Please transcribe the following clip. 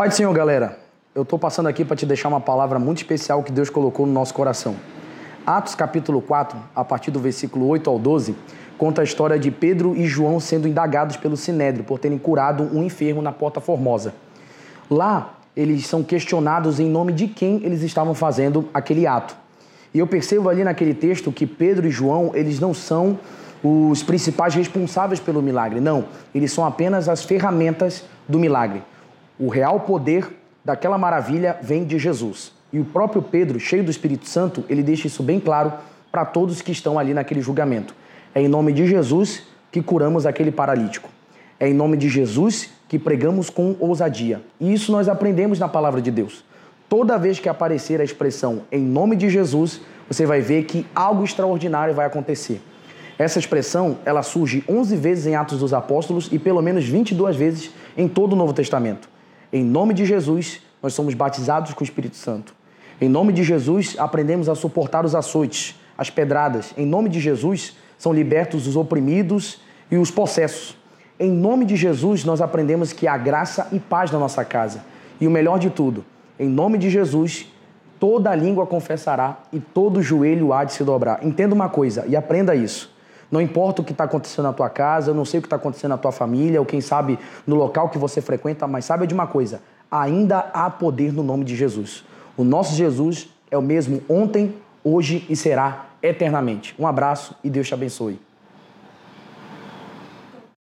Pai do Senhor, galera, eu estou passando aqui para te deixar uma palavra muito especial que Deus colocou no nosso coração. Atos capítulo 4, a partir do versículo 8 ao 12, conta a história de Pedro e João sendo indagados pelo Sinédrio por terem curado um enfermo na Porta Formosa. Lá, eles são questionados em nome de quem eles estavam fazendo aquele ato. E eu percebo ali naquele texto que Pedro e João, eles não são os principais responsáveis pelo milagre, não. Eles são apenas as ferramentas do milagre. O real poder daquela maravilha vem de Jesus. E o próprio Pedro, cheio do Espírito Santo, ele deixa isso bem claro para todos que estão ali naquele julgamento. É em nome de Jesus que curamos aquele paralítico. É em nome de Jesus que pregamos com ousadia. E isso nós aprendemos na palavra de Deus. Toda vez que aparecer a expressão em nome de Jesus, você vai ver que algo extraordinário vai acontecer. Essa expressão, ela surge 11 vezes em Atos dos Apóstolos e pelo menos 22 vezes em todo o Novo Testamento. Em nome de Jesus, nós somos batizados com o Espírito Santo. Em nome de Jesus, aprendemos a suportar os açoites, as pedradas. Em nome de Jesus, são libertos os oprimidos e os possessos. Em nome de Jesus, nós aprendemos que há graça e paz na nossa casa. E o melhor de tudo, em nome de Jesus, toda língua confessará e todo joelho há de se dobrar. Entenda uma coisa e aprenda isso. Não importa o que está acontecendo na tua casa, eu não sei o que está acontecendo na tua família, ou quem sabe no local que você frequenta, mas saiba de uma coisa: ainda há poder no nome de Jesus. O nosso Jesus é o mesmo ontem, hoje e será eternamente. Um abraço e Deus te abençoe.